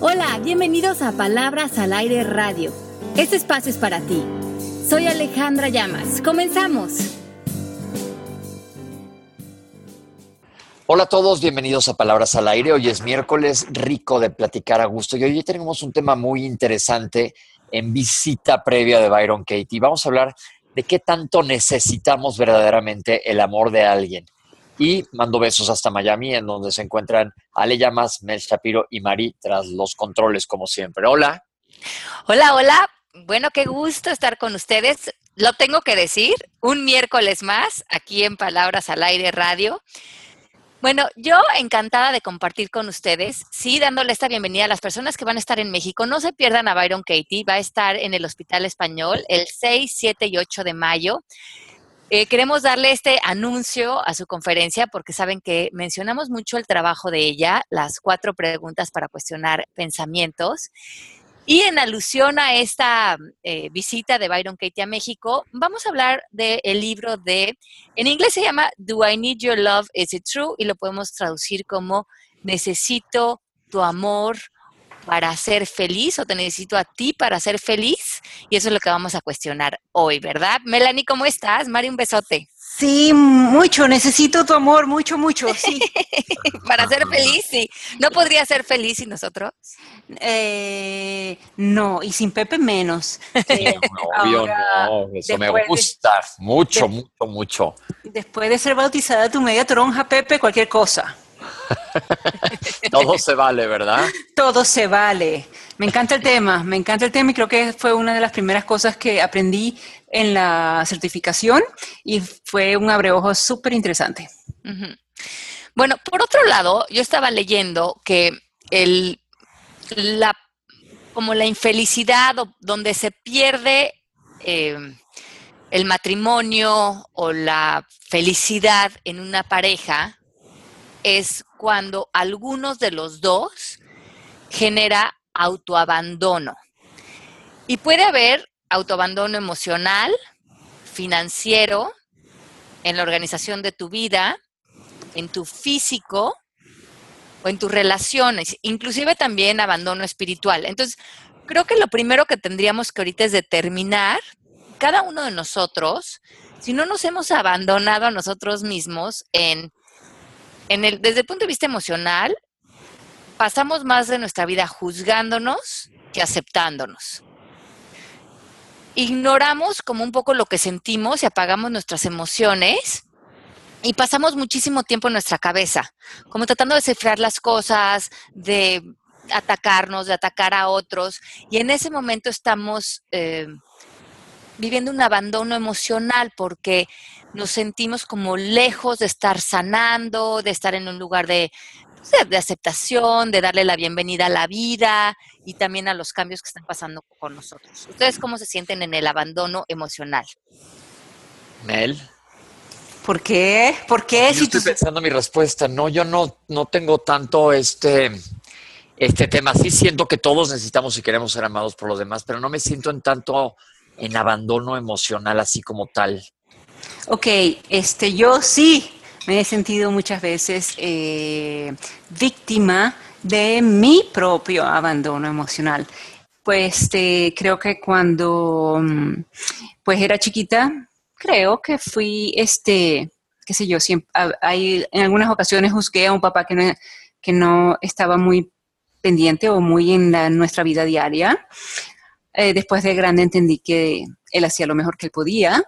Hola, bienvenidos a Palabras al Aire Radio. Este espacio es para ti. Soy Alejandra Llamas. Comenzamos. Hola a todos, bienvenidos a Palabras al Aire. Hoy es miércoles rico de platicar a gusto y hoy tenemos un tema muy interesante en visita previa de Byron Katie. Vamos a hablar de qué tanto necesitamos verdaderamente el amor de alguien. Y mando besos hasta Miami, en donde se encuentran Ale Llamas, Mel Shapiro y Mari tras los controles, como siempre. Hola. Hola, hola. Bueno, qué gusto estar con ustedes. Lo tengo que decir, un miércoles más aquí en Palabras al Aire Radio. Bueno, yo encantada de compartir con ustedes, sí, dándole esta bienvenida a las personas que van a estar en México. No se pierdan a Byron Katie, va a estar en el Hospital Español el 6, 7 y 8 de mayo. Eh, queremos darle este anuncio a su conferencia porque saben que mencionamos mucho el trabajo de ella, las cuatro preguntas para cuestionar pensamientos. Y en alusión a esta eh, visita de Byron Katie a México, vamos a hablar del libro de, en inglés se llama Do I Need Your Love? Is It True? Y lo podemos traducir como Necesito tu amor para ser feliz o te necesito a ti para ser feliz. Y eso es lo que vamos a cuestionar hoy, ¿verdad? Melanie, ¿cómo estás? Mari, un besote. Sí, mucho, necesito tu amor, mucho, mucho, sí. Para ser feliz, sí. ¿No podría ser feliz sin nosotros? Eh, no, y sin Pepe menos. obvio, no, eso me gusta, mucho, mucho, mucho. Después de ser bautizada tu media tronja, Pepe, cualquier cosa. Todo se vale, ¿verdad? Todo se vale. Me encanta el tema, me encanta el tema y creo que fue una de las primeras cosas que aprendí en la certificación y fue un abreojo súper interesante. Bueno, por otro lado, yo estaba leyendo que el, la, como la infelicidad donde se pierde eh, el matrimonio o la felicidad en una pareja es cuando algunos de los dos genera autoabandono. Y puede haber autoabandono emocional, financiero, en la organización de tu vida, en tu físico o en tus relaciones, inclusive también abandono espiritual. Entonces, creo que lo primero que tendríamos que ahorita es determinar, cada uno de nosotros, si no nos hemos abandonado a nosotros mismos en el, desde el punto de vista emocional, pasamos más de nuestra vida juzgándonos que aceptándonos. Ignoramos como un poco lo que sentimos y apagamos nuestras emociones y pasamos muchísimo tiempo en nuestra cabeza, como tratando de cifrar las cosas, de atacarnos, de atacar a otros. Y en ese momento estamos eh, viviendo un abandono emocional porque nos sentimos como lejos de estar sanando, de estar en un lugar de, de, aceptación, de darle la bienvenida a la vida y también a los cambios que están pasando con nosotros. ¿Ustedes cómo se sienten en el abandono emocional? Mel. ¿Por qué? ¿Por qué? Yo estoy pensando mi respuesta. No, yo no, no tengo tanto este, este tema. Sí siento que todos necesitamos y queremos ser amados por los demás, pero no me siento en tanto en abandono emocional así como tal. Ok, este, yo sí me he sentido muchas veces eh, víctima de mi propio abandono emocional. Pues este, creo que cuando mm, pues era chiquita, creo que fui, este, qué sé yo, siempre, hay, en algunas ocasiones juzgué a un papá que no, que no estaba muy pendiente o muy en nuestra vida diaria. Eh, después de grande entendí que él hacía lo mejor que él podía.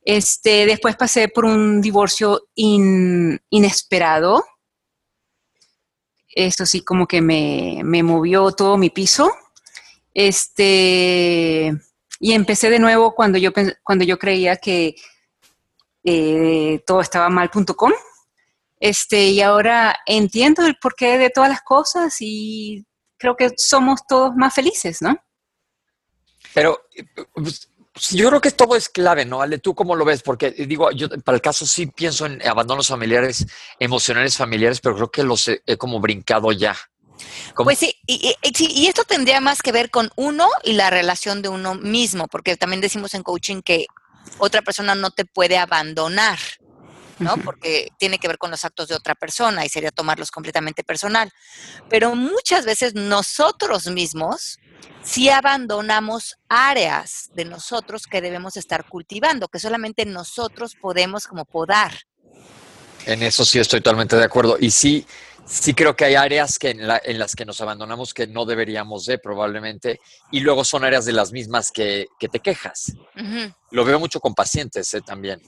Este, después pasé por un divorcio inesperado. Eso sí, como que me, movió todo mi piso. Este, y empecé de nuevo cuando yo, cuando yo creía que eh, todo estaba mal.com. Este, y ahora entiendo el porqué de todas las cosas y creo que somos todos más felices, ¿no? Pero pues, yo creo que todo es clave, ¿no? Ale, ¿tú cómo lo ves? Porque digo, yo para el caso sí pienso en abandonos familiares, emocionales familiares, pero creo que los he, como brincado ya. Pues sí y, y, esto tendría más que ver con uno y la relación de uno mismo, porque también decimos en coaching que otra persona no te puede abandonar. ¿No? Porque tiene que ver con los actos de otra persona y sería tomarlos completamente personal. Pero muchas veces nosotros mismos sí abandonamos áreas de nosotros que debemos estar cultivando, que solamente nosotros podemos como podar. En eso sí estoy totalmente de acuerdo. Y sí, sí creo que hay áreas que en, las que nos abandonamos que no deberíamos de probablemente. Y luego son áreas de las mismas que, te quejas. Lo veo mucho con pacientes ¿eh? también.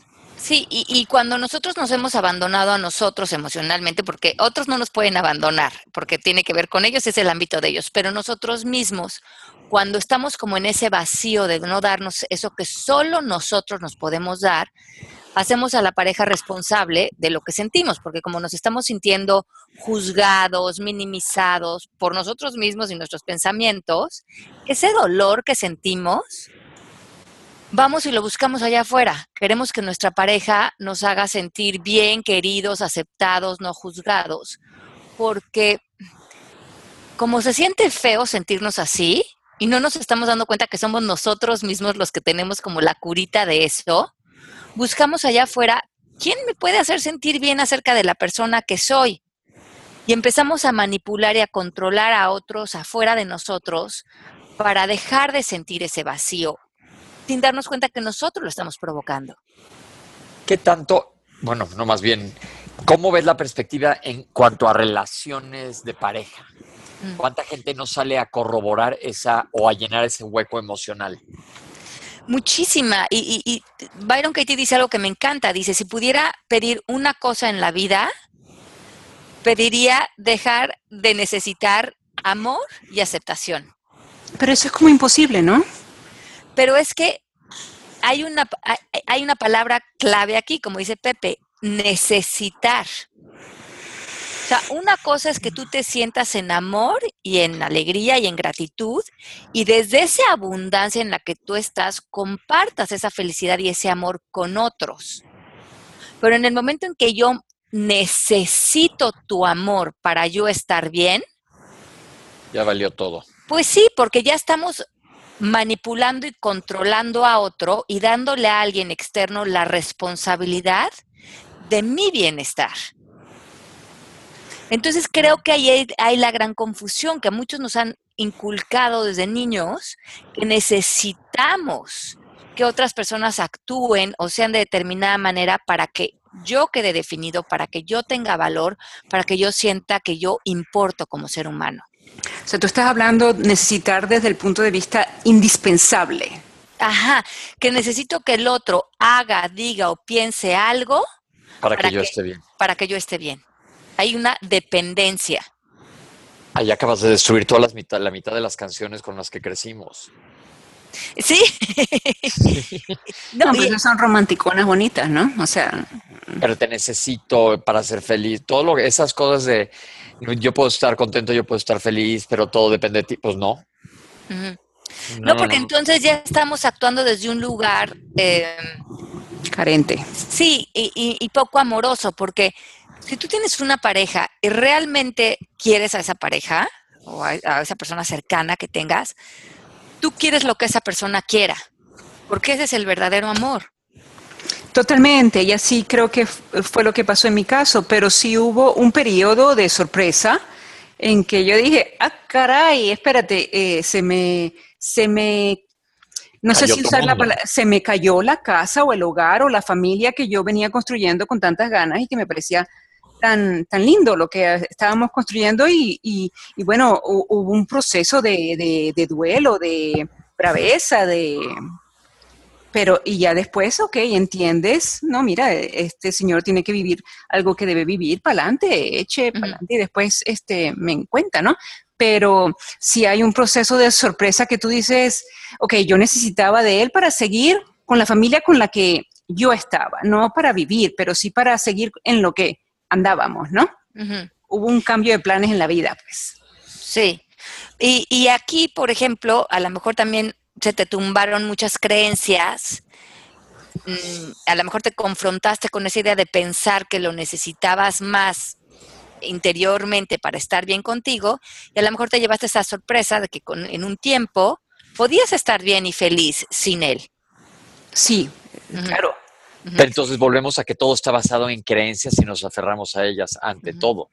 Sí, y, cuando nosotros nos hemos abandonado a nosotros emocionalmente, porque otros no nos pueden abandonar, porque tiene que ver con ellos, es el ámbito de ellos, pero nosotros mismos, cuando estamos como en ese vacío de no darnos eso que solo nosotros nos podemos dar, hacemos a la pareja responsable de lo que sentimos, porque como nos estamos sintiendo juzgados, minimizados por nosotros mismos y nuestros pensamientos, ese dolor que sentimos vamos y lo buscamos allá afuera. Queremos que nuestra pareja nos haga sentir bien, queridos, aceptados, no juzgados. Porque como se siente feo sentirnos así y no nos estamos dando cuenta que somos nosotros mismos los que tenemos como la curita de eso, buscamos allá afuera, ¿quién me puede hacer sentir bien acerca de la persona que soy? Y empezamos a manipular y a controlar a otros afuera de nosotros para dejar de sentir ese vacío sin darnos cuenta que nosotros lo estamos provocando. ¿Qué tanto, bueno, no más bien, cómo ves la perspectiva en cuanto a relaciones de pareja? Mm. ¿Cuánta gente no sale a corroborar esa o a llenar ese hueco emocional? Muchísima. Y, y, Byron Katie dice algo que me encanta. Dice, si pudiera pedir una cosa en la vida, pediría dejar de necesitar amor y aceptación. Pero eso es como imposible, ¿no? Pero es que hay una, hay una palabra clave aquí, como dice Pepe, necesitar. O sea, una cosa es que tú te sientas en amor y en alegría y en gratitud y desde esa abundancia en la que tú estás, compartas esa felicidad y ese amor con otros. Pero en el momento en que yo necesito tu amor para yo estar bien, ya valió todo. Pues sí, porque ya estamos manipulando y controlando a otro y dándole a alguien externo la responsabilidad de mi bienestar. Entonces creo que ahí hay, la gran confusión que muchos nos han inculcado desde niños que necesitamos que otras personas actúen o sean de determinada manera para que yo quede definido, para que yo tenga valor, para que yo sienta que yo importo como ser humano. O sea, tú estás hablando necesitar desde el punto de vista indispensable. Ajá, que necesito que el otro haga, diga o piense algo. Para, que, yo esté bien. Para que yo esté bien. Hay una dependencia. Ahí acabas de destruir toda mitad, la mitad de las canciones con las que crecimos. Sí. no, pues son romanticonas bonitas, ¿no? O sea. Pero te necesito para ser feliz. Todo lo esas cosas de yo puedo estar contento, yo puedo estar feliz, pero todo depende de ti. Pues no. no, porque entonces ya estamos actuando desde un lugar em, carente. Sí, y, poco amoroso, porque si tú tienes una pareja y realmente quieres a esa pareja o a, esa persona cercana que tengas, tú quieres lo que esa persona quiera, porque ese es el verdadero amor. Totalmente, y así creo que fue lo que pasó en mi caso, pero sí hubo un periodo de sorpresa en que yo dije, ah, caray, espérate, eh, se me, se me, no sé si usar la palabra, se me cayó la casa o el hogar o la familia que yo venía construyendo con tantas ganas y que me parecía tan, tan lindo lo que estábamos construyendo y, y, bueno, hubo un proceso de, de duelo, de braveza, de pero y ya después, ok, entiendes, no, mira, este señor tiene que vivir algo que debe vivir, para adelante, eche para adelante y después este, me encuentra, ¿no? Pero si hay un proceso de sorpresa que tú dices, ok, yo necesitaba de él para seguir con la familia con la que yo estaba, no para vivir, pero sí para seguir en lo que andábamos, ¿no? Hubo un cambio de planes en la vida, pues. Sí. Y, y aquí, por ejemplo, a lo mejor también se te tumbaron muchas creencias, mm, a lo mejor te confrontaste con esa idea de pensar que lo necesitabas más interiormente para estar bien contigo y a lo mejor te llevaste esa sorpresa de que en un tiempo podías estar bien y feliz sin él. Sí, claro. Pero entonces volvemos a que todo está basado en creencias y nos aferramos a ellas ante todo.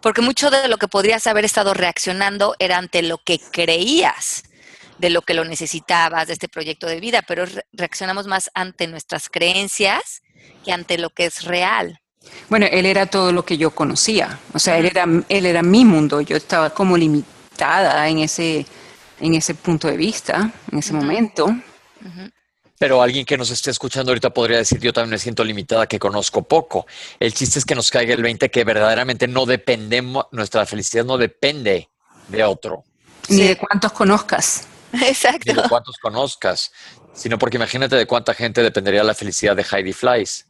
Porque mucho de lo que podrías haber estado reaccionando era ante lo que creías de lo que lo necesitabas, de este proyecto de vida, pero reaccionamos más ante nuestras creencias que ante lo que es real. Bueno, él era todo lo que yo conocía, o sea, él era, él era mi mundo, yo estaba como limitada en ese, en ese punto de vista, en ese momento. Pero alguien que nos esté escuchando ahorita podría decir, yo también me siento limitada, que conozco poco. El chiste es que nos caiga el 20, que verdaderamente no dependemos, nuestra felicidad no depende de otro. Ni de cuántos conozcas. Exacto. Ni de cuántos conozcas, sino porque imagínate de cuánta gente dependería la felicidad de Heidi Flies.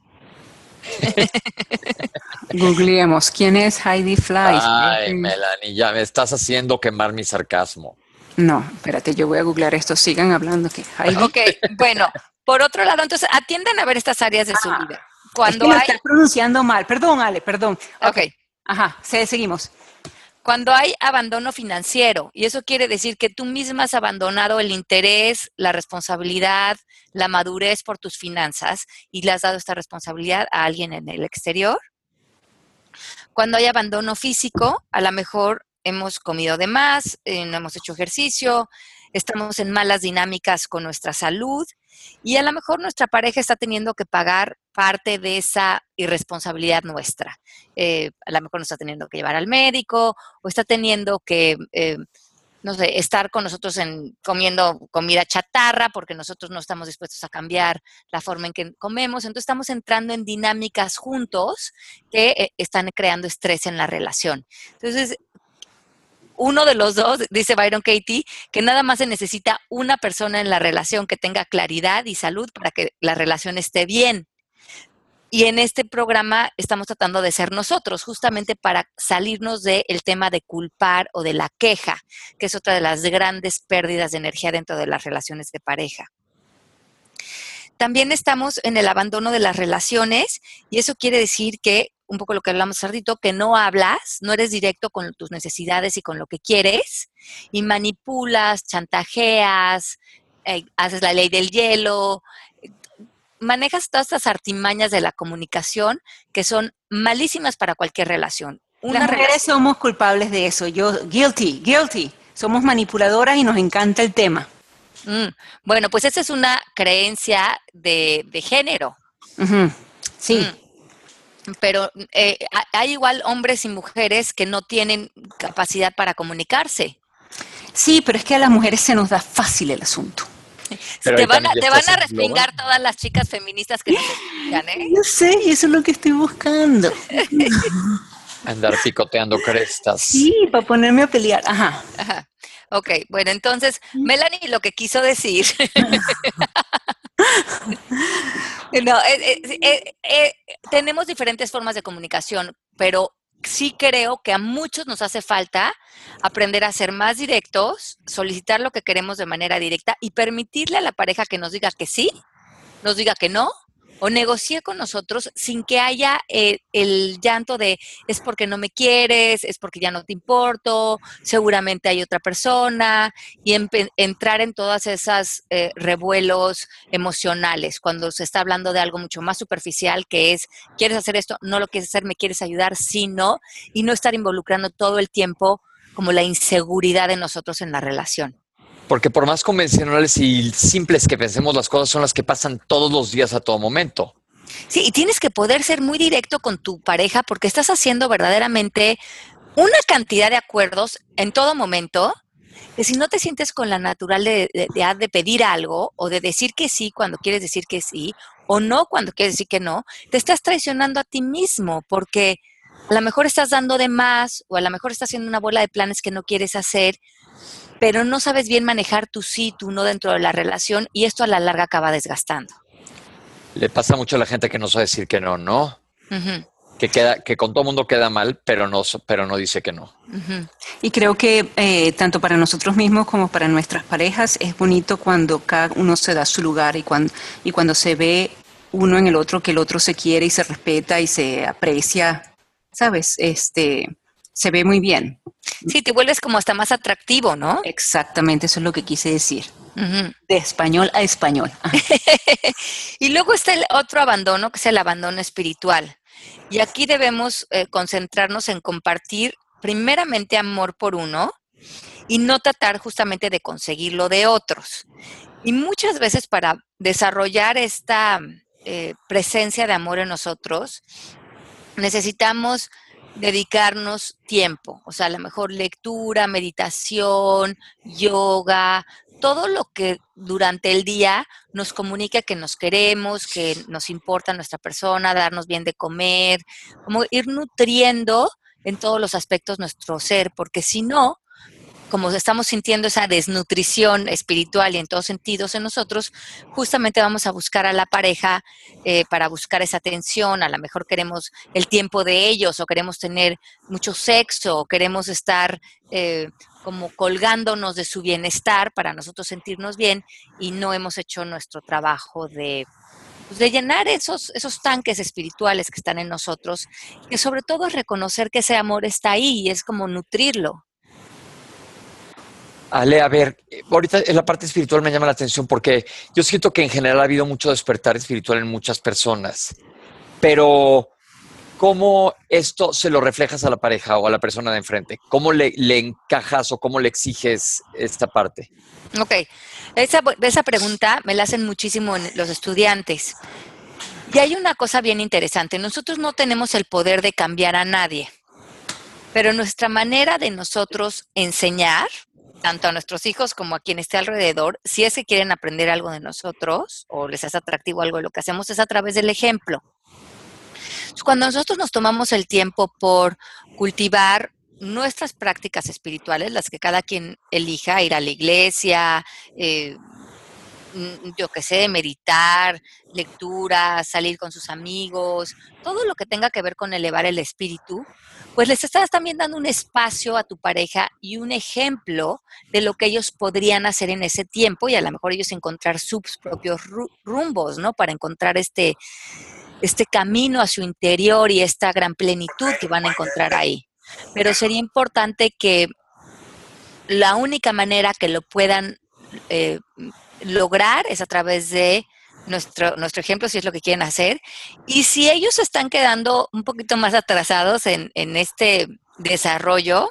Googleemos, ¿quién es Heidi Flies? Ay, Melanie, ya me estás haciendo quemar mi sarcasmo. No, espérate, yo voy a googlear esto. Sigan hablando. Que Ok, bueno, por otro lado, entonces atiendan a ver estas áreas de su ah, vida. Cuando es que hay... pronunciando mal. Perdón, Ale, perdón. Ok. Ajá, seguimos. Cuando hay abandono financiero, y eso quiere decir que tú misma has abandonado el interés, la responsabilidad, la madurez por tus finanzas y le has dado esta responsabilidad a alguien en el exterior. Cuando hay abandono físico, a lo mejor hemos comido de más, eh, no hemos hecho ejercicio, estamos en malas dinámicas con nuestra salud y a lo mejor nuestra pareja está teniendo que pagar parte de esa irresponsabilidad nuestra. Eh, a lo mejor nos está teniendo que llevar al médico o está teniendo que, eh, no sé, estar con nosotros en comiendo comida chatarra porque nosotros no estamos dispuestos a cambiar la forma en que comemos. Entonces estamos entrando en dinámicas juntos que están creando estrés en la relación. Entonces, uno de los dos, dice Byron Katie, que nada más se necesita una persona en la relación que tenga claridad y salud para que la relación esté bien. Y en este programa estamos tratando de ser nosotros, justamente para salirnos del tema de culpar o de la queja, que es otra de las grandes pérdidas de energía dentro de las relaciones de pareja. También estamos en el abandono de las relaciones y eso quiere decir que un poco lo que hablamos hace que no hablas, no eres directo con tus necesidades y con lo que quieres, y manipulas, chantajeas, eh, haces la ley del hielo, manejas todas estas artimañas de la comunicación que son malísimas para cualquier relación. Las mujeres somos culpables de eso, yo, guilty, guilty, somos manipuladoras y nos encanta el tema. Mm, bueno, pues esa es una creencia de, género. Sí. Mm pero eh, hay igual hombres y mujeres que no tienen capacidad para comunicarse. Sí, pero es que a las mujeres se nos da fácil el asunto. te van, a, te van a respingar todas las chicas feministas que nos escuchan, ¿eh? No sé, eso es lo que estoy buscando. Andar picoteando crestas. Sí, para ponerme a pelear. Ajá. Ajá. Ok, bueno, entonces, Melanie lo que quiso decir no, eh, eh, eh, tenemos diferentes formas de comunicación, pero sí creo que a muchos nos hace falta aprender a ser más directos, solicitar lo que queremos de manera directa y permitirle a la pareja que nos diga que sí, nos diga que no o negocie con nosotros sin que haya eh, el llanto de es porque no me quieres, es porque ya no te importo, seguramente hay otra persona y entrar en todas esas eh, revuelos emocionales cuando se está hablando de algo mucho más superficial que es quieres hacer esto, no lo quieres hacer, me quieres ayudar, sí, no, y no estar involucrando todo el tiempo como la inseguridad de nosotros en la relación. Porque por más convencionales y simples que pensemos, las cosas son las que pasan todos los días a todo momento. Sí, y tienes que poder ser muy directo con tu pareja porque estás haciendo verdaderamente una cantidad de acuerdos en todo momento que si no te sientes con la natural de, de, pedir algo o de decir que sí cuando quieres decir que sí o no cuando quieres decir que no, te estás traicionando a ti mismo porque a lo mejor estás dando de más o a lo mejor estás haciendo una bola de planes que no quieres hacer pero no sabes bien manejar tu sí, tu no dentro de la relación y esto a la larga acaba desgastando. Le pasa mucho a la gente que no sabe decir que no, ¿no? Que, queda, que con todo mundo queda mal, pero no, pero no dice que no. Y creo que eh, tanto para nosotros mismos como para nuestras parejas es bonito cuando cada uno se da su lugar y cuando, y cuando se ve uno en el otro, que el otro se quiere y se respeta y se aprecia, ¿sabes? Este, se ve muy bien. Sí, te vuelves como hasta más atractivo, ¿no? Exactamente, eso es lo que quise decir. De español a español. y luego está el otro abandono, que es el abandono espiritual. Y aquí debemos eh, concentrarnos en compartir primeramente amor por uno y no tratar justamente de conseguirlo de otros. Y muchas veces para desarrollar esta eh, presencia de amor en nosotros, necesitamos dedicarnos tiempo, o sea, a lo mejor lectura, meditación, yoga, todo lo que durante el día nos comunica que nos queremos, que nos importa nuestra persona, darnos bien de comer, como ir nutriendo en todos los aspectos nuestro ser, porque si no, como estamos sintiendo esa desnutrición espiritual y en todos sentidos en nosotros, justamente vamos a buscar a la pareja eh, para buscar esa atención, a lo mejor queremos el tiempo de ellos o queremos tener mucho sexo o queremos estar eh, como colgándonos de su bienestar para nosotros sentirnos bien y no hemos hecho nuestro trabajo de pues, de llenar esos, esos tanques espirituales que están en nosotros, que sobre todo es reconocer que ese amor está ahí y es como nutrirlo. Ale, a ver, ahorita en la parte espiritual me llama la atención porque yo siento que en general ha habido mucho despertar espiritual en muchas personas, pero ¿cómo esto se lo reflejas a la pareja o a la persona de enfrente? ¿Cómo le, encajas o cómo le exiges esta parte? Ok, esa, esa pregunta me la hacen muchísimo los estudiantes. Y hay una cosa bien interesante, nosotros no tenemos el poder de cambiar a nadie, pero nuestra manera de nosotros enseñar, tanto a nuestros hijos como a quien esté alrededor, si es que quieren aprender algo de nosotros o les es atractivo algo lo que hacemos, es a través del ejemplo. Cuando nosotros nos tomamos el tiempo por cultivar nuestras prácticas espirituales, las que cada quien elija, ir a la iglesia, eh, yo qué sé, meditar, lectura, salir con sus amigos, todo lo que tenga que ver con elevar el espíritu, pues les estás también dando un espacio a tu pareja y un ejemplo de lo que ellos podrían hacer en ese tiempo y a lo mejor ellos encontrar sus propios rumbos, ¿no? Para encontrar este, este camino a su interior y esta gran plenitud que van a encontrar ahí. Pero sería importante que la única manera que lo puedan eh, lograr es a través de nuestro, nuestro ejemplo, si es lo que quieren hacer. Y si ellos están quedando un poquito más atrasados en, este desarrollo,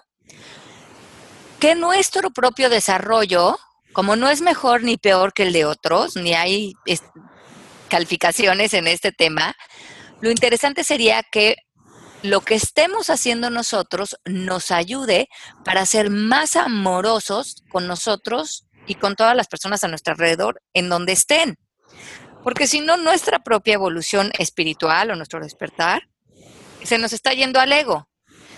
que nuestro propio desarrollo, como no es mejor ni peor que el de otros, ni hay calificaciones en este tema, lo interesante sería que lo que estemos haciendo nosotros nos ayude para ser más amorosos con nosotros y con todas las personas a nuestro alrededor en donde estén. Porque si no, nuestra propia evolución espiritual o nuestro despertar se nos está yendo al ego.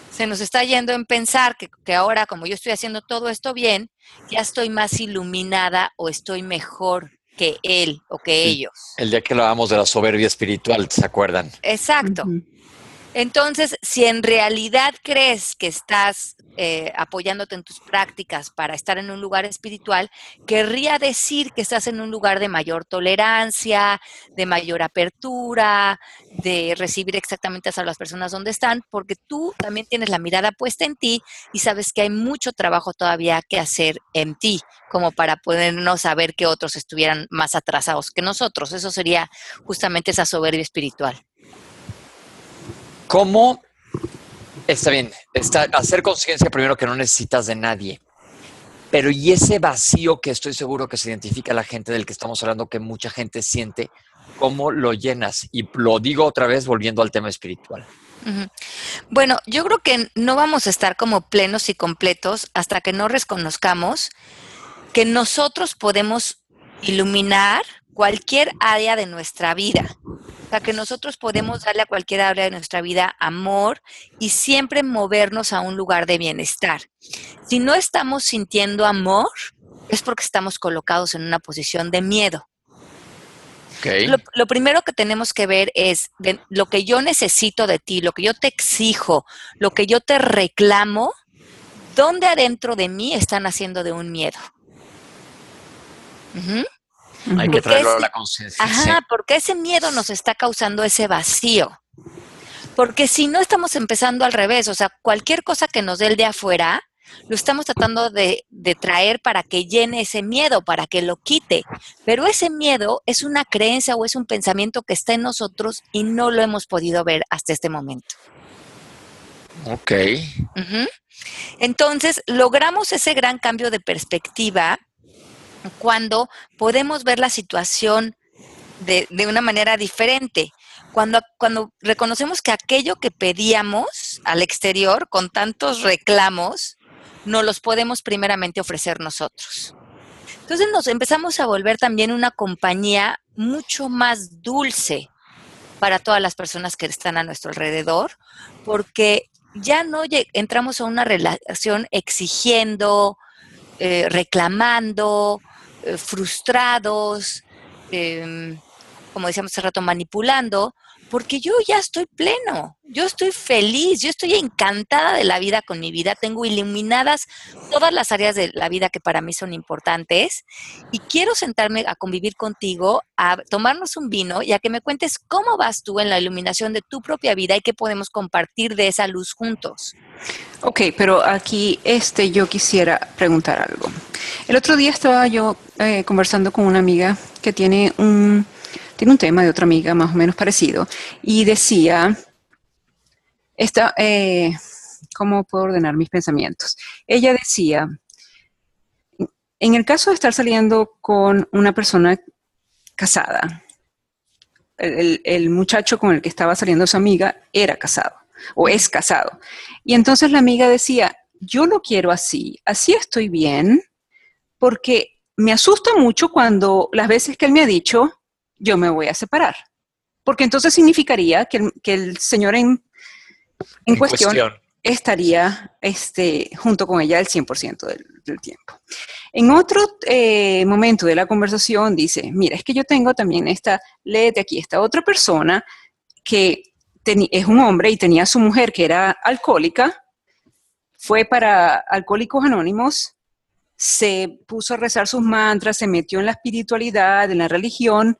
Se nos está yendo en pensar que, que ahora, como yo estoy haciendo todo esto bien, ya estoy más iluminada o estoy mejor que él o que ellos. El día que hablábamos de la soberbia espiritual, ¿se acuerdan? Exacto. Entonces, si en realidad crees que estás eh, apoyándote en tus prácticas para estar en un lugar espiritual, querría decir que estás en un lugar de mayor tolerancia, de mayor apertura, de recibir exactamente a las personas donde están, porque tú también tienes la mirada puesta en ti y sabes que hay mucho trabajo todavía que hacer en ti, como para podernos saber que otros estuvieran más atrasados que nosotros. Eso sería justamente esa soberbia espiritual. ¿Cómo? Está bien, está, hacer conciencia primero que no necesitas de nadie. Pero y ese vacío que estoy seguro que se identifica la gente del que estamos hablando, que mucha gente siente, ¿cómo lo llenas? Y lo digo otra vez volviendo al tema espiritual. Bueno, yo creo que no vamos a estar como plenos y completos hasta que no reconozcamos que nosotros podemos iluminar cualquier área de nuestra vida sea, que nosotros podemos darle a cualquier área de nuestra vida amor y siempre movernos a un lugar de bienestar. Si no estamos sintiendo amor, es porque estamos colocados en una posición de miedo. Lo, primero que tenemos que ver es lo que yo necesito de ti, lo que yo te exijo, lo que yo te reclamo, ¿dónde adentro de mí están haciendo de un miedo? Hay que traerlo a la conciencia. Ajá, porque ese miedo nos está causando ese vacío. Porque si no estamos empezando al revés, o sea, cualquier cosa que nos dé el de afuera, lo estamos tratando de, de, traer para que llene ese miedo, para que lo quite. Pero ese miedo es una creencia o es un pensamiento que está en nosotros y no lo hemos podido ver hasta este momento. Ok. Entonces, logramos ese gran cambio de perspectiva cuando podemos ver la situación de, de una manera diferente. Cuando, cuando reconocemos que aquello que pedíamos al exterior con tantos reclamos, no los podemos primeramente ofrecer nosotros. Entonces nos empezamos a volver también una compañía mucho más dulce para todas las personas que están a nuestro alrededor, porque ya no entramos a una relación exigiendo, eh, reclamando, frustrados, eh, como decíamos hace rato, manipulando, porque yo ya estoy pleno, yo estoy feliz, yo estoy encantada de la vida con mi vida, tengo iluminadas todas las áreas de la vida que para mí son importantes y quiero sentarme a convivir contigo, a tomarnos un vino y a que me cuentes cómo vas tú en la iluminación de tu propia vida y qué podemos compartir de esa luz juntos. Ok, pero aquí este, yo quisiera preguntar algo. El otro día estaba yo eh, conversando con una amiga que tiene un tiene un tema de otra amiga más o menos parecido, y decía, esta, eh, ¿cómo puedo ordenar mis pensamientos? Ella decía, en el caso de estar saliendo con una persona casada, el, el, muchacho con el que estaba saliendo su amiga era casado o es casado. Y entonces la amiga decía, yo lo quiero así, así estoy bien, porque me asusta mucho cuando las veces que él me ha dicho, yo me voy a separar. Porque entonces significaría que el, que el señor en, en, en cuestión, cuestión, estaría este, junto con ella el 100% del, del, tiempo. En otro eh, momento de la conversación dice, mira, es que yo tengo también esta, léete aquí, esta otra persona que es un hombre y tenía a su mujer que era alcohólica, fue para Alcohólicos Anónimos, se puso a rezar sus mantras, se metió en la espiritualidad, en la religión,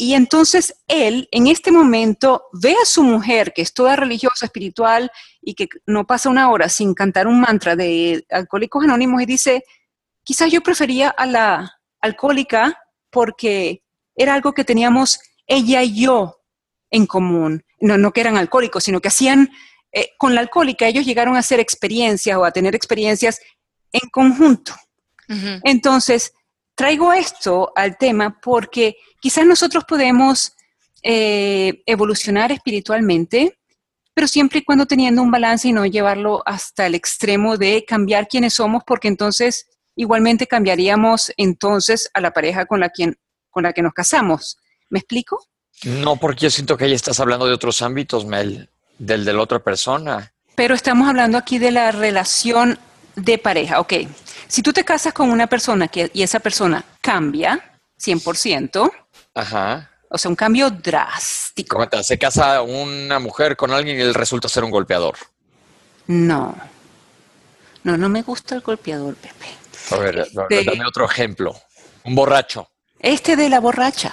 y entonces él en este momento ve a su mujer, que es toda religiosa, espiritual, y que no pasa una hora sin cantar un mantra de Alcohólicos Anónimos y dice, quizás yo prefería a la alcohólica porque era algo que teníamos ella y yo en común. No, no que eran alcohólicos, sino que hacían, eh, con la alcohólica ellos llegaron a hacer experiencias o a tener experiencias en conjunto. Uh -huh. Entonces, traigo esto al tema porque quizás nosotros podemos eh, evolucionar espiritualmente, pero siempre y cuando teniendo un balance y no llevarlo hasta el extremo de cambiar quiénes somos, porque entonces igualmente cambiaríamos entonces a la pareja con la, quien, con la que nos casamos. ¿Me explico? No, porque yo siento que ahí estás hablando de otros ámbitos, Mel, del de la otra persona. Pero estamos hablando aquí de la relación de pareja. Ok, si tú te casas con una persona que, y esa persona cambia 100%, Ajá. o sea, un cambio drástico. Comenta, se casa una mujer con alguien y él resulta ser un golpeador. No. No, no me gusta el golpeador, Pepe. A ver, este, dame otro ejemplo. Un borracho. Este de la borracha.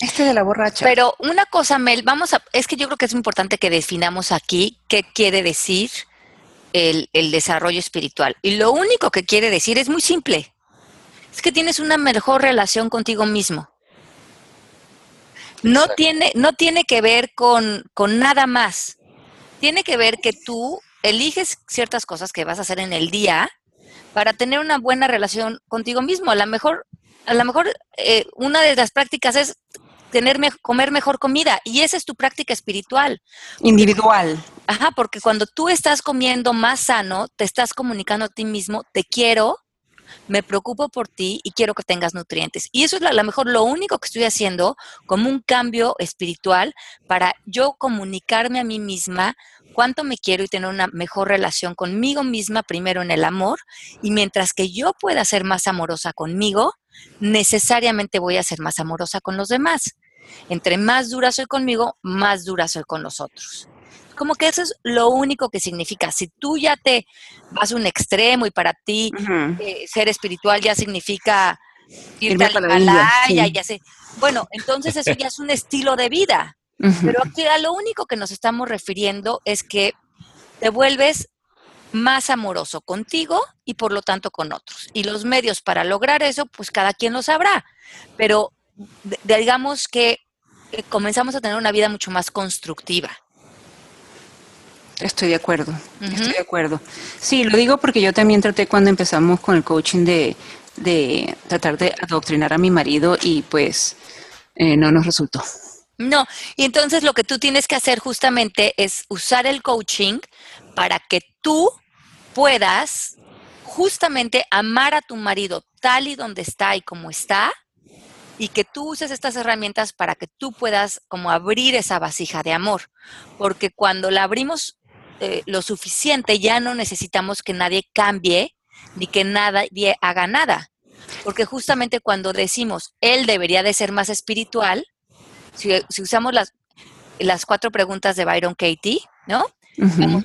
Este de la borracha. Pero una cosa, Mel, vamos a. Es que yo creo que es importante que definamos aquí qué quiere decir el, el, desarrollo espiritual. Y lo único que quiere decir es muy simple. Es que tienes una mejor relación contigo mismo. No tiene, no tiene que ver con, con nada más. Tiene que ver que tú eliges ciertas cosas que vas a hacer en el día para tener una buena relación contigo mismo. A lo mejor, a lo mejor eh, una de las prácticas es tener me comer mejor comida y esa es tu práctica espiritual. Individual. Ajá, porque cuando tú estás comiendo más sano, te estás comunicando a ti mismo, te quiero, me preocupo por ti y quiero que tengas nutrientes. Y eso es a lo mejor lo único que estoy haciendo como un cambio espiritual para yo comunicarme a mí misma cuánto me quiero y tener una mejor relación conmigo misma, primero en el amor, y mientras que yo pueda ser más amorosa conmigo, necesariamente voy a ser más amorosa con los demás. Entre más dura soy conmigo, más dura soy con los otros. Como que eso es lo único que significa. Si tú ya te vas a un extremo y para ti uh -huh. eh, ser espiritual ya significa irte al Himalaya, sí. ya sé. Bueno, entonces eso ya es un estilo de vida. Pero aquí a lo único que nos estamos refiriendo es que te vuelves más amoroso contigo y por lo tanto con otros. Y los medios para lograr eso, pues cada quien lo sabrá. Pero digamos que comenzamos a tener una vida mucho más constructiva. Estoy de acuerdo, estoy de acuerdo. Sí, lo digo porque yo también traté cuando empezamos con el coaching de, de tratar de adoctrinar a mi marido y pues eh, no nos resultó. No, y entonces lo que tú tienes que hacer justamente es usar el coaching para que tú puedas justamente amar a tu marido tal y donde está y como está, y que tú uses estas herramientas para que tú puedas como abrir esa vasija de amor. Porque cuando la abrimos eh, lo suficiente, ya no necesitamos que nadie cambie ni que nadie haga nada. Porque justamente cuando decimos, él debería de ser más espiritual, si, usamos las, las cuatro preguntas de Byron Katie, ¿no?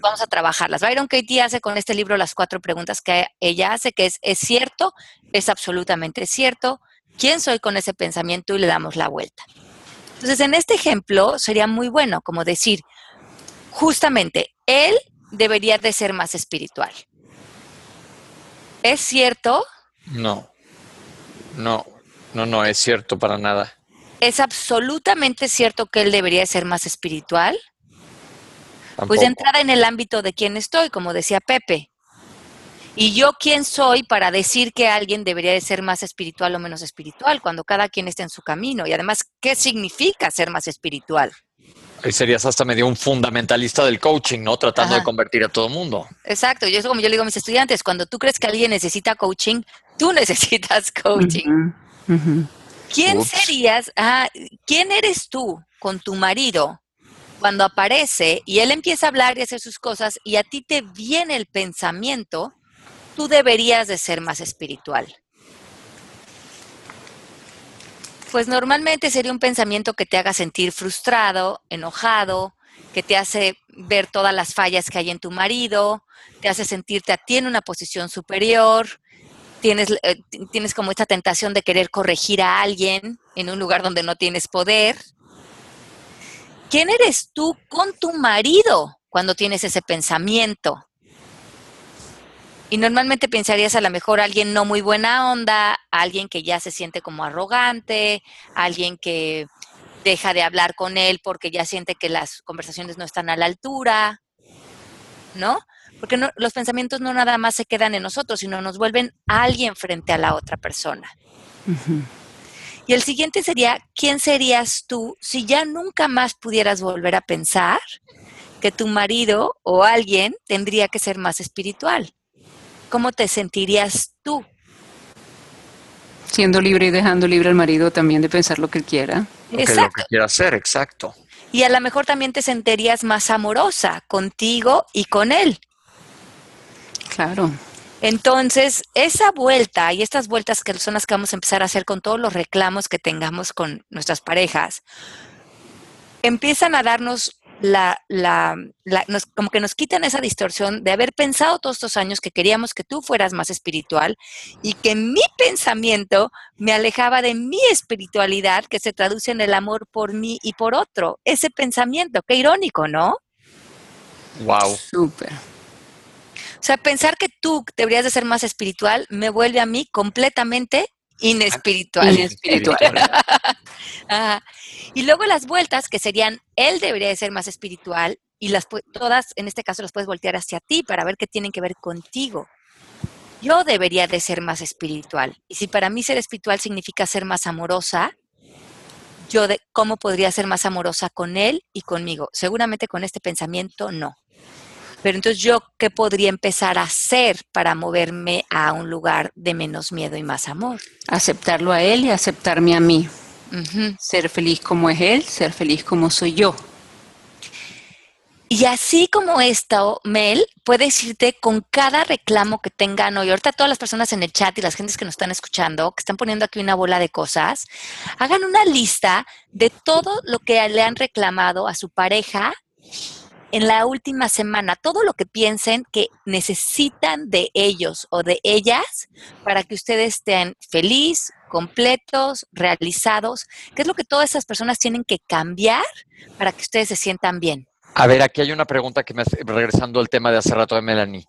vamos, a trabajarlas. Byron Katie hace con este libro las cuatro preguntas que ella hace, que es, ¿es cierto? ¿Es absolutamente cierto? ¿Quién soy con ese pensamiento? Y le damos la vuelta. Entonces, en este ejemplo sería muy bueno como decir, justamente, él debería de ser más espiritual. ¿Es cierto? No, no, no, no, es cierto para nada. ¿Es absolutamente cierto que él debería ser más espiritual? Pues de entrada en el ámbito de quién estoy, como decía Pepe. ¿Y yo quién soy para decir que alguien debería de ser más espiritual o menos espiritual cuando cada quien está en su camino? Y además, ¿qué significa ser más espiritual? Ahí serías hasta medio un fundamentalista del coaching, ¿no? Tratando de convertir a todo el mundo. Exacto. Y eso como yo le digo a mis estudiantes, cuando tú crees que alguien necesita coaching, tú necesitas coaching. ¿Quién serías? Ah, ¿Quién eres tú con tu marido cuando aparece y él empieza a hablar y hacer sus cosas y a ti te viene el pensamiento, tú deberías de ser más espiritual? Pues normalmente sería un pensamiento que te haga sentir frustrado, enojado, que te hace ver todas las fallas que hay en tu marido, te hace sentirte a ti en una posición superior, tienes, eh, tienes como esta tentación de querer corregir a alguien en un lugar donde no tienes poder. ¿Quién eres tú con tu marido cuando tienes ese pensamiento? Y normalmente pensarías a lo mejor alguien no muy buena onda, alguien que ya se siente como arrogante, alguien que deja de hablar con él porque ya siente que las conversaciones no están a la altura, ¿no? Porque los pensamientos no nada más se quedan en nosotros, sino nos vuelven a alguien frente a la otra persona. Y el siguiente sería, ¿quién serías tú si ya nunca más pudieras volver a pensar que tu marido o alguien tendría que ser más espiritual? ¿Cómo te sentirías tú? Siendo libre y dejando libre al marido también de pensar lo que él quiera. Exacto. Lo que quiera hacer, exacto. Y a lo mejor también te sentirías más amorosa contigo y con él. Claro. Entonces, esa vuelta y estas vueltas que son las que vamos a empezar a hacer con todos los reclamos que tengamos con nuestras parejas, empiezan a darnos la, la, como que nos quitan esa distorsión de haber pensado todos estos años que queríamos que tú fueras más espiritual y que mi pensamiento me alejaba de mi espiritualidad que se traduce en el amor por mí y por otro. Ese pensamiento, qué irónico, ¿no? Wow. Súper. O sea, pensar que tú deberías de ser más espiritual me vuelve a mí completamente inespiritual. Inespiritual. Y luego las vueltas, que serían, él debería de ser más espiritual, y las todas, en este caso, las puedes voltear hacia ti para ver qué tienen que ver contigo. Yo debería de ser más espiritual. Y si para mí ser espiritual significa ser más amorosa, yo de, cómo podría ser más amorosa con él y conmigo. Seguramente con este pensamiento no. Pero entonces yo, ¿qué podría empezar a hacer para moverme a un lugar de menos miedo y más amor? Aceptarlo a él y aceptarme a mí. Ser feliz como es él, ser feliz como soy yo. Y así como esto, Mel, puedes irte con cada reclamo que tengan hoy. Ahorita todas las personas en el chat y las gentes que nos están escuchando, que están poniendo aquí una bola de cosas, hagan una lista de todo lo que le han reclamado a su pareja en la última semana todo lo que piensen que necesitan de ellos o de ellas para que ustedes estén feliz, completos, realizados. ¿Qué es lo que todas esas personas tienen que cambiar para que ustedes se sientan bien? A ver, aquí hay una pregunta que me hace, regresando al tema de hace rato de Melanie.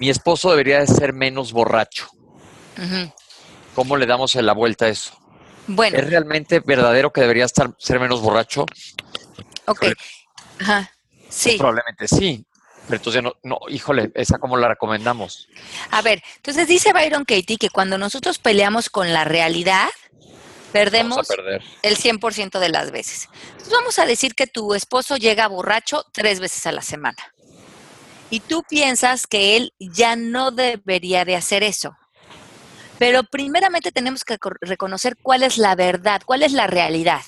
Mi esposo debería de ser menos borracho. ¿Cómo le damos la vuelta a eso? Bueno, ¿Es realmente verdadero que debería estar, ser menos borracho? ok. Ajá. Sí. Probablemente sí. Pero entonces, no, no, híjole, esa cómo la recomendamos. A ver, entonces dice Byron Katie que cuando nosotros peleamos con la realidad, perdemos el 100% de las veces. Entonces vamos a decir que tu esposo llega borracho tres veces a la semana. Y tú piensas que él ya no debería de hacer eso. Pero primeramente tenemos que co- reconocer cuál es la verdad, cuál es la realidad.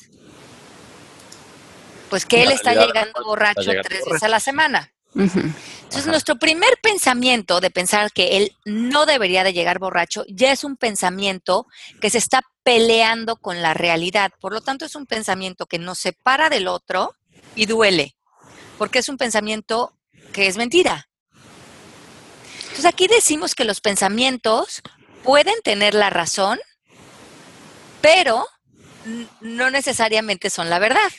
Pues que él está llegando pues, borracho está llegando tres veces a la semana. Entonces, Ajá. nuestro primer pensamiento de pensar que él no debería de llegar borracho ya es un pensamiento que se está peleando con la realidad. Por lo tanto, es un pensamiento que nos separa del otro y duele, porque es un pensamiento que es mentira. Entonces, aquí decimos que los pensamientos pueden tener la razón, pero no necesariamente son la verdad.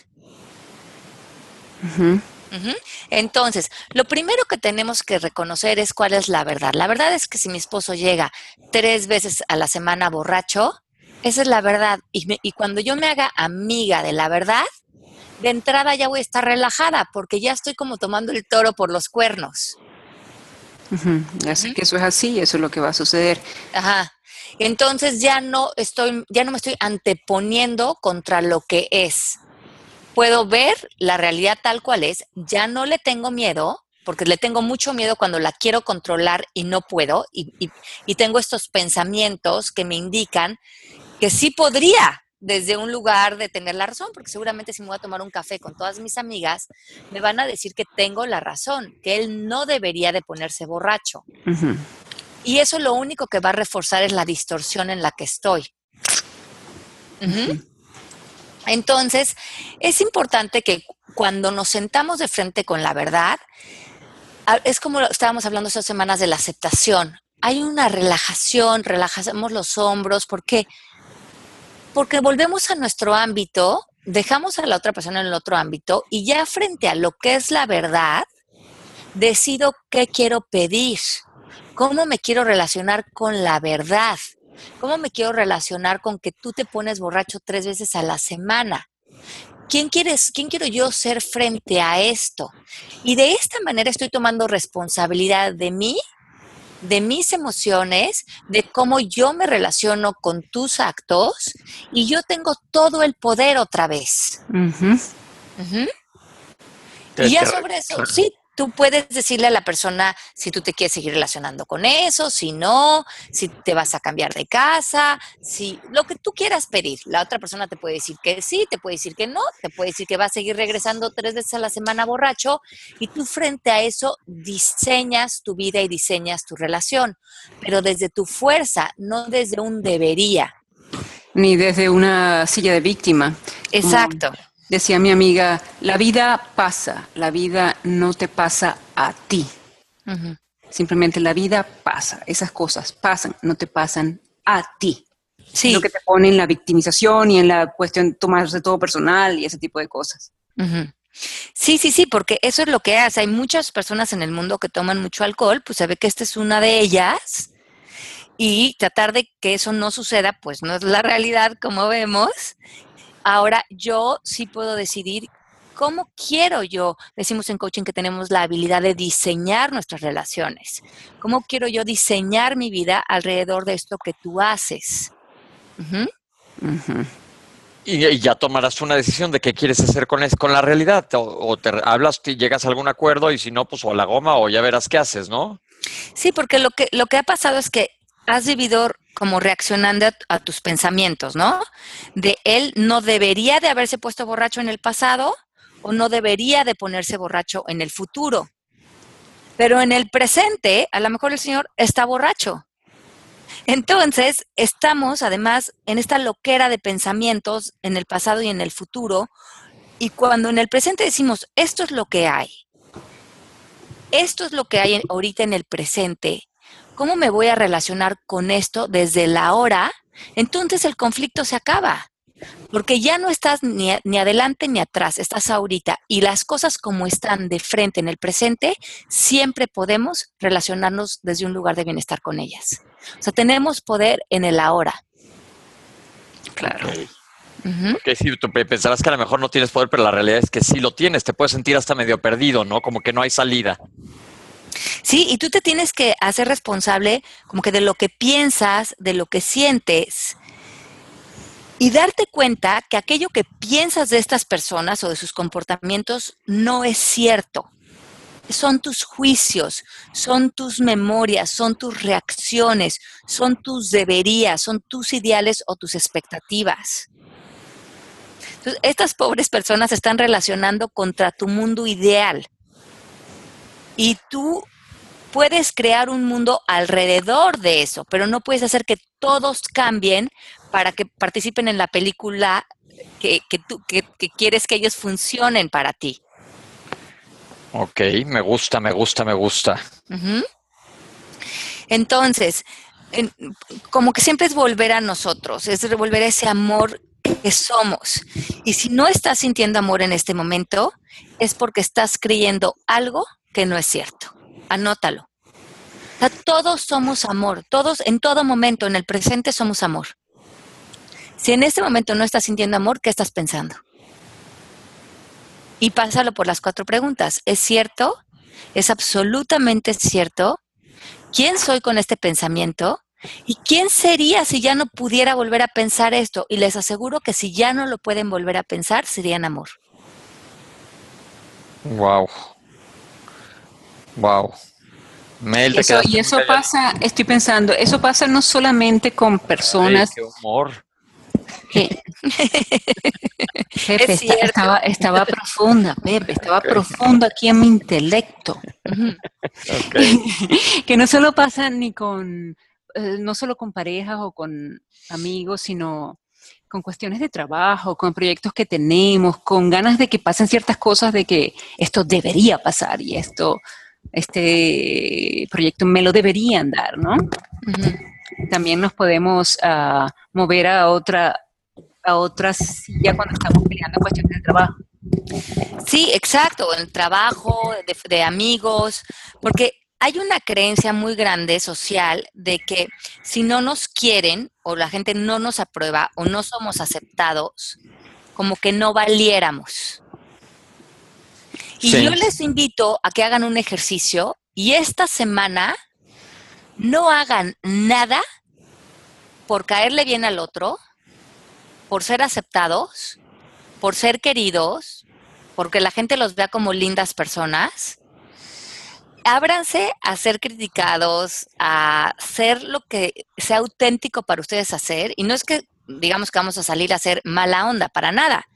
Entonces, lo primero que tenemos que reconocer es cuál es la verdad. La verdad es que si mi esposo llega tres veces a la semana borracho, esa es la verdad. Y, me- y cuando yo me haga amiga de la verdad, de entrada ya voy a estar relajada porque ya estoy como tomando el toro por los cuernos. Ujú. que eso es así, eso es lo que va a suceder. Ajá. Entonces ya no estoy, ya no me estoy anteponiendo contra lo que es. Puedo ver la realidad tal cual es, ya no le tengo miedo, porque le tengo mucho miedo cuando la quiero controlar y no puedo, y, y- y tengo estos pensamientos que me indican que sí podría desde un lugar de tener la razón, porque seguramente si me voy a tomar un café con todas mis amigas, me van a decir que tengo la razón, que él no debería de ponerse borracho. Ujú. Y eso lo único que va a reforzar es la distorsión en la que estoy. Ujú. Entonces, es importante que cuando nos sentamos de frente con la verdad, es como estábamos hablando estas semanas de la aceptación. Hay una relajación, relajamos los hombros, ¿por qué? Porque volvemos a nuestro ámbito, dejamos a la otra persona en el otro ámbito y ya frente a lo que es la verdad, decido qué quiero pedir, cómo me quiero relacionar con la verdad, cómo me quiero relacionar con que tú te pones borracho tres veces a la semana. ¿Quién, quieres, ¿Quién quiero yo ser frente a esto? Y de esta manera estoy tomando responsabilidad de mí, de mis emociones, de cómo yo me relaciono con tus actos y yo tengo todo el poder otra vez. Ujú. Te- Y ya sobre eso, sí, tú puedes decirle a la persona si tú te quieres seguir relacionando con eso, si no, si te vas a cambiar de casa, si lo que tú quieras pedir. La otra persona te puede decir que sí, te puede decir que no, te puede decir que va a seguir regresando tres veces a la semana borracho y tú frente a eso diseñas tu vida y diseñas tu relación, pero desde tu fuerza, no desde un debería. Ni desde una silla de víctima. Exacto. Decía mi amiga, la vida pasa, la vida no te pasa a ti. Simplemente la vida pasa, esas cosas pasan, no te pasan a ti. Sí. Lo que te pone en la victimización y en la cuestión de tomarse todo personal y ese tipo de cosas. Sí, sí, sí, porque eso es lo que hace. Hay muchas personas en el mundo que toman mucho alcohol, pues se ve que esta es una de ellas. Y tratar de que eso no suceda, pues no es la realidad, como vemos. Ahora yo sí puedo decidir cómo quiero yo. Decimos en coaching que tenemos la habilidad de diseñar nuestras relaciones. ¿Cómo quiero yo diseñar mi vida alrededor de esto que tú haces? Y, y ya tomarás una decisión de qué quieres hacer con, es- con la realidad. O, o te hablas, te llegas a algún acuerdo y si no, pues o a la goma o ya verás qué haces, ¿no? Sí, porque lo que, lo que ha pasado es que has vivido como reaccionando a, tus pensamientos, ¿no? De él no debería de haberse puesto borracho en el pasado o no debería de ponerse borracho en el futuro. Pero en el presente, a lo mejor el señor está borracho. Entonces, estamos además en esta loquera de pensamientos en el pasado y en el futuro. Y cuando en el presente decimos, esto es lo que hay, esto es lo que hay ahorita en el presente, ¿cómo me voy a relacionar con esto desde la hora entonces el conflicto se acaba. Porque ya no estás ni, ni, adelante ni atrás, estás ahorita. Y las cosas como están de frente en el presente, siempre podemos relacionarnos desde un lugar de bienestar con ellas. O sea, tenemos poder en el ahora. Claro. Ok, sí, tú pensarás que a lo mejor no tienes poder, pero la realidad es que sí lo tienes. Te puedes sentir hasta medio perdido, ¿no? Como que no hay salida. Sí, y tú te tienes que hacer responsable como que de lo que piensas, de lo que sientes, y darte cuenta que aquello que piensas de estas personas o de sus comportamientos no es cierto. Son tus juicios, son tus memorias, son tus reacciones, son tus deberías, son tus ideales o tus expectativas. Entonces, estas pobres personas se están relacionando contra tu mundo ideal. Y tú puedes crear un mundo alrededor de eso, pero no puedes hacer que todos cambien para que participen en la película que, tú que, quieres que ellos funcionen para ti. Ok, me gusta, me gusta, me gusta. Entonces, como que siempre es volver a nosotros, es volver a ese amor que somos. Y si no estás sintiendo amor en este momento, es porque estás creyendo algo que no es cierto. Anótalo. todos somos amor, todos en todo momento, en el presente somos amor. Si en este momento no estás sintiendo amor, ¿qué estás pensando? Y pásalo por las cuatro preguntas. ¿Es cierto? ¿Es absolutamente cierto? ¿Quién soy con este pensamiento? ¿Y quién sería si ya no pudiera volver a pensar esto? Y les aseguro que si ya no lo pueden volver a pensar, serían amor. Wow. Wow. Mel, y eso pasa, estoy pensando, eso pasa no solamente con personas. qué humor. Pepe, estaba, estaba profunda, Pepe, estaba profunda aquí en mi intelecto. que no solo pasa ni con, eh, no solo con parejas o con amigos, sino con cuestiones de trabajo, con proyectos que tenemos, con ganas de que pasen ciertas cosas, de que esto debería pasar y esto, este proyecto me lo deberían dar, ¿no? También nos podemos uh, mover a otra a otras ya cuando estamos peleando cuestiones de trabajo. Sí, exacto, en trabajo, de, amigos, porque hay una creencia muy grande social de que si no nos quieren o la gente no nos aprueba o no somos aceptados, como que no valiéramos. Y yo les invito a que hagan un ejercicio y esta semana no hagan nada por caerle bien al otro, por ser aceptados, por ser queridos, porque la gente los vea como lindas personas, ábranse a ser criticados, a ser lo que sea auténtico para ustedes hacer. Y no es que digamos que vamos a salir a hacer mala onda, para nada.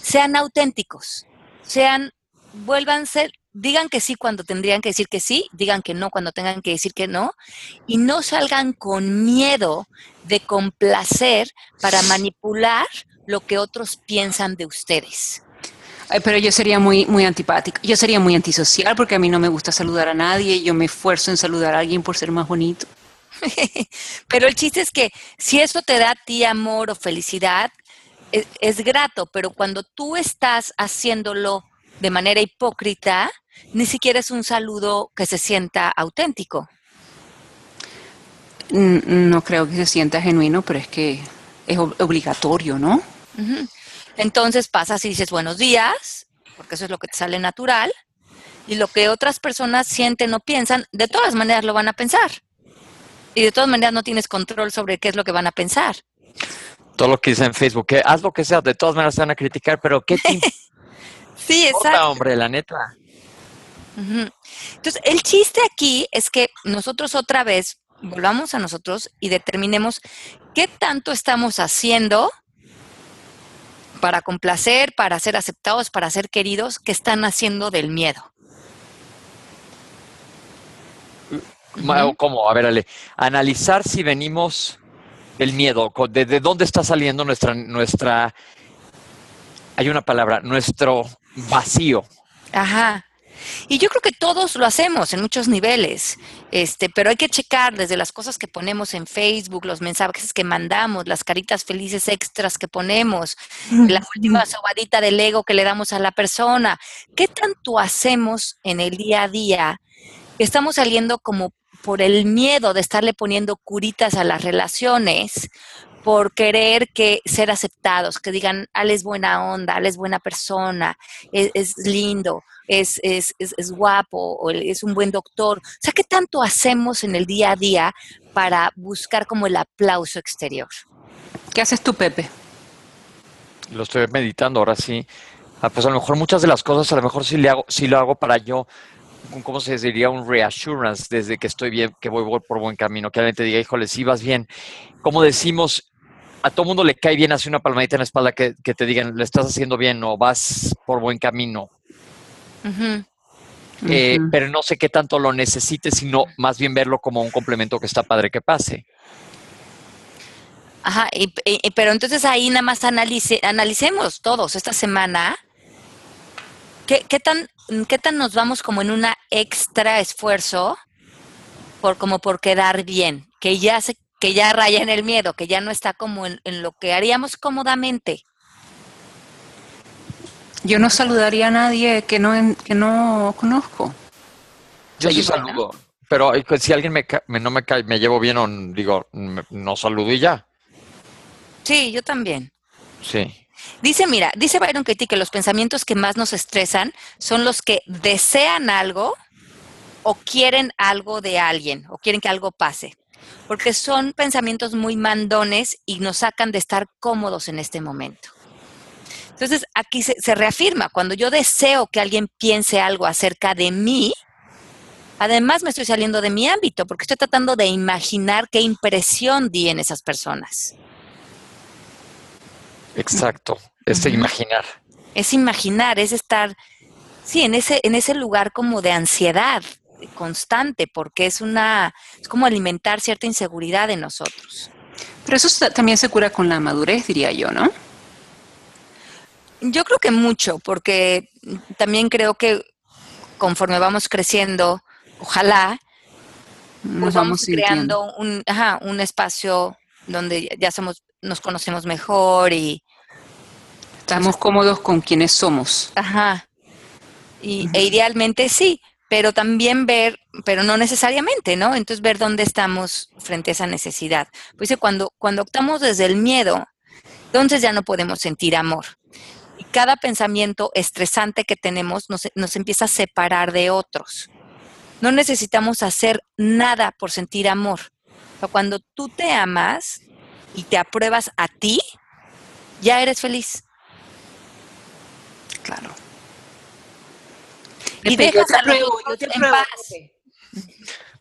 Sean auténticos, sean, vuélvanse, digan que sí cuando tendrían que decir que sí, digan que no cuando tengan que decir que no, y no salgan con miedo de complacer para manipular lo que otros piensan de ustedes. Pero yo sería muy, muy antipática. Yo sería muy antisocial porque a mí no me gusta saludar a nadie. Yo me esfuerzo en saludar a alguien por ser más bonito. pero el chiste es que si eso te da a ti amor o felicidad, es, es grato. Pero cuando tú estás haciéndolo de manera hipócrita, ni siquiera es un saludo que se sienta auténtico. No creo que se sienta genuino, pero es que es obligatorio, ¿no? Entonces pasas y dices buenos días, porque eso es lo que te sale natural, y lo que otras personas sienten o piensan, de todas maneras lo van a pensar. Y de todas maneras no tienes control sobre qué es lo que van a pensar. Todo lo que dice en Facebook, que haz lo que sea, de todas maneras te van a criticar, pero ¿qué te Sí, exacto. hombre, la neta. Entonces, el chiste aquí es que nosotros otra vez volvamos a nosotros y determinemos qué tanto estamos haciendo para complacer, para ser aceptados, para ser queridos, que están haciendo del miedo. ¿Cómo? A ver, Ale, analizar si venimos del miedo, de, de, dónde está saliendo nuestra, nuestra, hay una palabra, nuestro vacío. Ajá. Y yo creo que todos lo hacemos en muchos niveles, este, pero hay que checar desde las cosas que ponemos en Facebook, los mensajes que mandamos, las caritas felices extras que ponemos, la última sobadita del ego que le damos a la persona. ¿Qué tanto hacemos en el día a día? Estamos saliendo como por el miedo de estarle poniendo curitas a las relaciones, por querer que ser aceptados, que digan, Al es buena onda, Al es buena persona, es, lindo, es, es, es, guapo, o es un buen doctor. O sea, ¿qué tanto hacemos en el día a día para buscar como el aplauso exterior? ¿Qué haces tú, Pepe? Lo estoy meditando ahora sí. Ah, pues a lo mejor muchas de las cosas, a lo mejor sí, le hago, sí lo hago para yo ¿cómo se diría? Un reassurance desde que estoy bien, que voy por buen camino, que alguien te diga, híjole, sí vas bien. Como decimos, a todo mundo le cae bien así una palmadita en la espalda que, te digan, le estás haciendo bien o vas por buen camino. Eh, pero no sé qué tanto lo necesites, sino más bien verlo como un complemento que está padre que pase. Ajá, pero entonces ahí nada más analice, analicemos todos esta semana ¿Qué, ¿Qué, tan ¿qué tan nos vamos como en una extra esfuerzo por como por quedar bien? Que ya se, que ya raya en el miedo, que ya no está como en, lo que haríamos cómodamente. Yo no saludaría a nadie que no, que no conozco. Yo sí saludo, pero si alguien me, no me cae, me llevo bien o digo, no saludo y ya. Sí, yo también. Sí. Dice, mira, dice Byron Katie que los pensamientos que más nos estresan son los que desean algo o quieren algo de alguien o quieren que algo pase, porque son pensamientos muy mandones y nos sacan de estar cómodos en este momento. Entonces, aquí se, se reafirma, cuando yo deseo que alguien piense algo acerca de mí, además me estoy saliendo de mi ámbito, porque estoy tratando de imaginar qué impresión di en esas personas. Exacto, es imaginar. Es imaginar, es estar, sí, en ese, en ese lugar como de ansiedad constante, porque es una, es como alimentar cierta inseguridad en nosotros. Pero eso también se cura con la madurez, diría yo, ¿no? Yo creo que mucho, porque también creo que conforme vamos creciendo, ojalá, nos vamos, creando un, un espacio donde ya somos, nos conocemos mejor y, Estamos cómodos con quienes somos. Ajá. Y, E idealmente sí, pero también ver, pero no necesariamente, ¿no? Entonces ver dónde estamos frente a esa necesidad. Pues cuando, cuando optamos desde el miedo, entonces ya no podemos sentir amor. Y cada pensamiento estresante que tenemos nos, nos empieza a separar de otros. No necesitamos hacer nada por sentir amor. cuando tú te amas y te apruebas a ti, ya eres feliz. Claro. Y dejas a los en paz.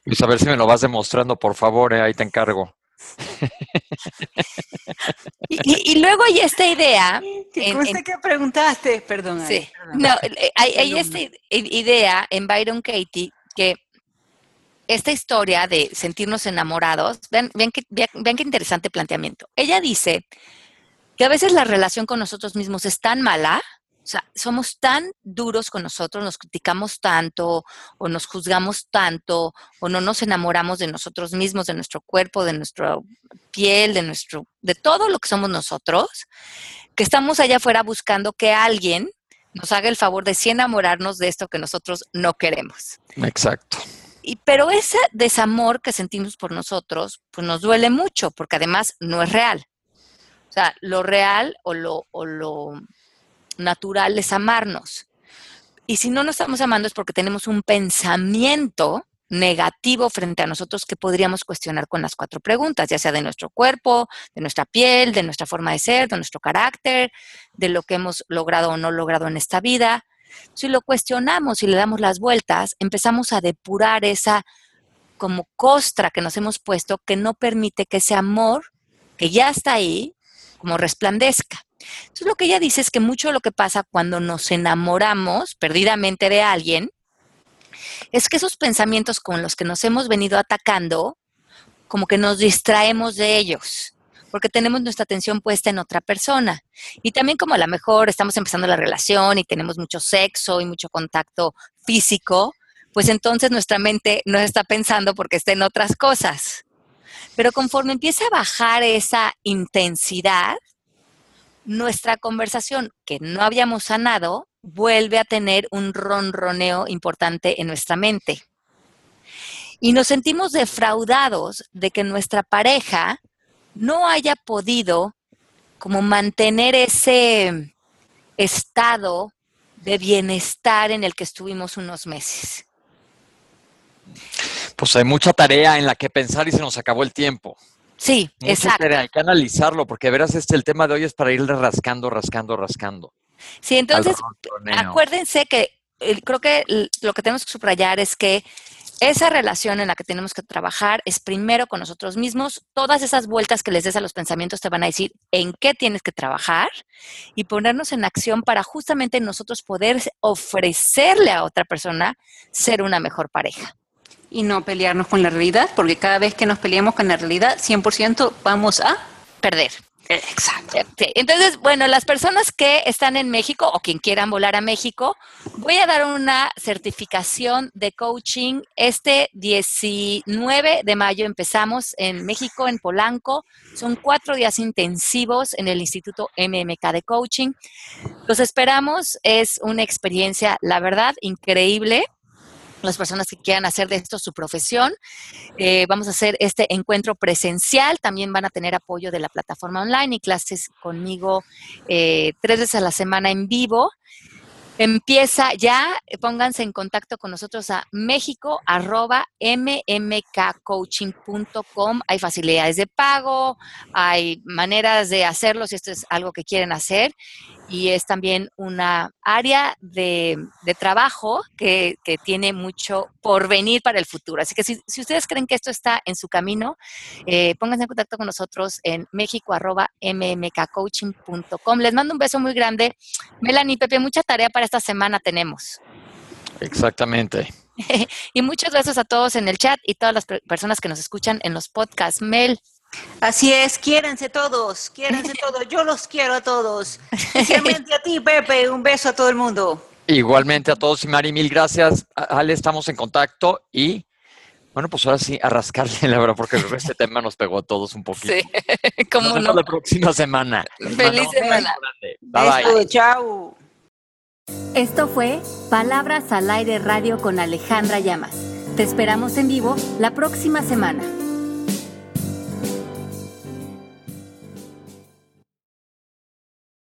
Pues a ver si me lo vas demostrando, por favor, eh, ahí te encargo. y, luego hay esta idea. ¿Qué que preguntaste? Perdón. Sí. No, eh, hay, esta idea en Byron Katie que esta historia de sentirnos enamorados, vean, vean, vean qué interesante planteamiento. Ella dice que a veces la relación con nosotros mismos es tan mala o sea, somos tan duros con nosotros, nos criticamos tanto o nos juzgamos tanto o no nos enamoramos de nosotros mismos, de nuestro cuerpo, de nuestra piel, de nuestro de todo lo que somos nosotros, que estamos allá afuera buscando que alguien nos haga el favor de sí enamorarnos de esto que nosotros no queremos. Exacto. Y, pero ese desamor que sentimos por nosotros, pues nos duele mucho, porque además no es real. O sea, lo real o lo, o lo natural es amarnos. Y si no nos estamos amando es porque tenemos un pensamiento negativo frente a nosotros que podríamos cuestionar con las cuatro preguntas, ya sea de nuestro cuerpo, de nuestra piel, de nuestra forma de ser, de nuestro carácter, de lo que hemos logrado o no logrado en esta vida. Si lo cuestionamos y le damos las vueltas, empezamos a depurar esa como costra que nos hemos puesto que no permite que ese amor que ya está ahí, como resplandezca. Entonces lo que ella dice es que mucho lo que pasa cuando nos enamoramos perdidamente de alguien es que esos pensamientos con los que nos hemos venido atacando, como que nos distraemos de ellos. porque tenemos nuestra atención puesta en otra persona. Y también como a lo mejor estamos empezando la relación y tenemos mucho sexo y mucho contacto físico, pues entonces nuestra mente no está pensando porque está en otras cosas. Pero conforme empieza a bajar esa intensidad, nuestra conversación que no habíamos sanado vuelve a tener un ronroneo importante en nuestra mente. Y nos sentimos defraudados de que nuestra pareja no haya podido como mantener ese estado de bienestar en el que estuvimos unos meses. Pues hay mucha tarea en la que pensar y se nos acabó el tiempo. Sí, exacto. hay que analizarlo, porque verás, este, el tema de hoy es para irle rascando, rascando, rascando. Sí, entonces, acuérdense que creo que lo que tenemos que subrayar es que esa relación en la que tenemos que trabajar es primero con nosotros mismos. Todas esas vueltas que les des a los pensamientos te van a decir en qué tienes que trabajar y ponernos en acción para justamente nosotros poder ofrecerle a otra persona ser una mejor pareja. Y no pelearnos con la realidad, porque cada vez que nos peleamos con la realidad, 100% vamos a perder. Exacto. Entonces, bueno, las personas que están en México o quien quieran volar a México, voy a dar una certificación de coaching. Este 19 de mayo empezamos en México, en Polanco. Son cuatro días intensivos en el Instituto MMK de Coaching. Los esperamos. Es una experiencia, la verdad, increíble las personas que quieran hacer de esto su profesión. Eh, vamos a hacer este encuentro presencial, también van a tener apoyo de la plataforma online y clases conmigo eh, tres veces a la semana en vivo. Empieza ya, pónganse en contacto con nosotros a México arroba mmkcoaching.com. Hay facilidades de pago, hay maneras de hacerlo si esto es algo que quieren hacer y es también una área de, trabajo que, tiene mucho por venir para el futuro. Así que si, ustedes creen que esto está en su camino, eh, pónganse en contacto con nosotros en mexico.mmkcoaching.com. Les mando un beso muy grande. Melanie, Pepe, mucha tarea para esta semana tenemos. Exactamente. y muchos besos a todos en el chat y todas las personas que nos escuchan en los podcasts. Mel. Así es, quiérense todos, quiérense todos, yo los quiero a todos. Especialmente a ti, Pepe, un beso a todo el mundo. Igualmente a todos y Mari, mil gracias. Ale, estamos en contacto y bueno, pues ahora sí, a rascarle la verdad, porque este tema nos pegó a todos un poquito. Sí, como no. la próxima semana. Feliz semana. Bye, bye. Chao. Esto fue Palabras al Aire Radio con Alejandra Llamas. Te esperamos en vivo la próxima semana.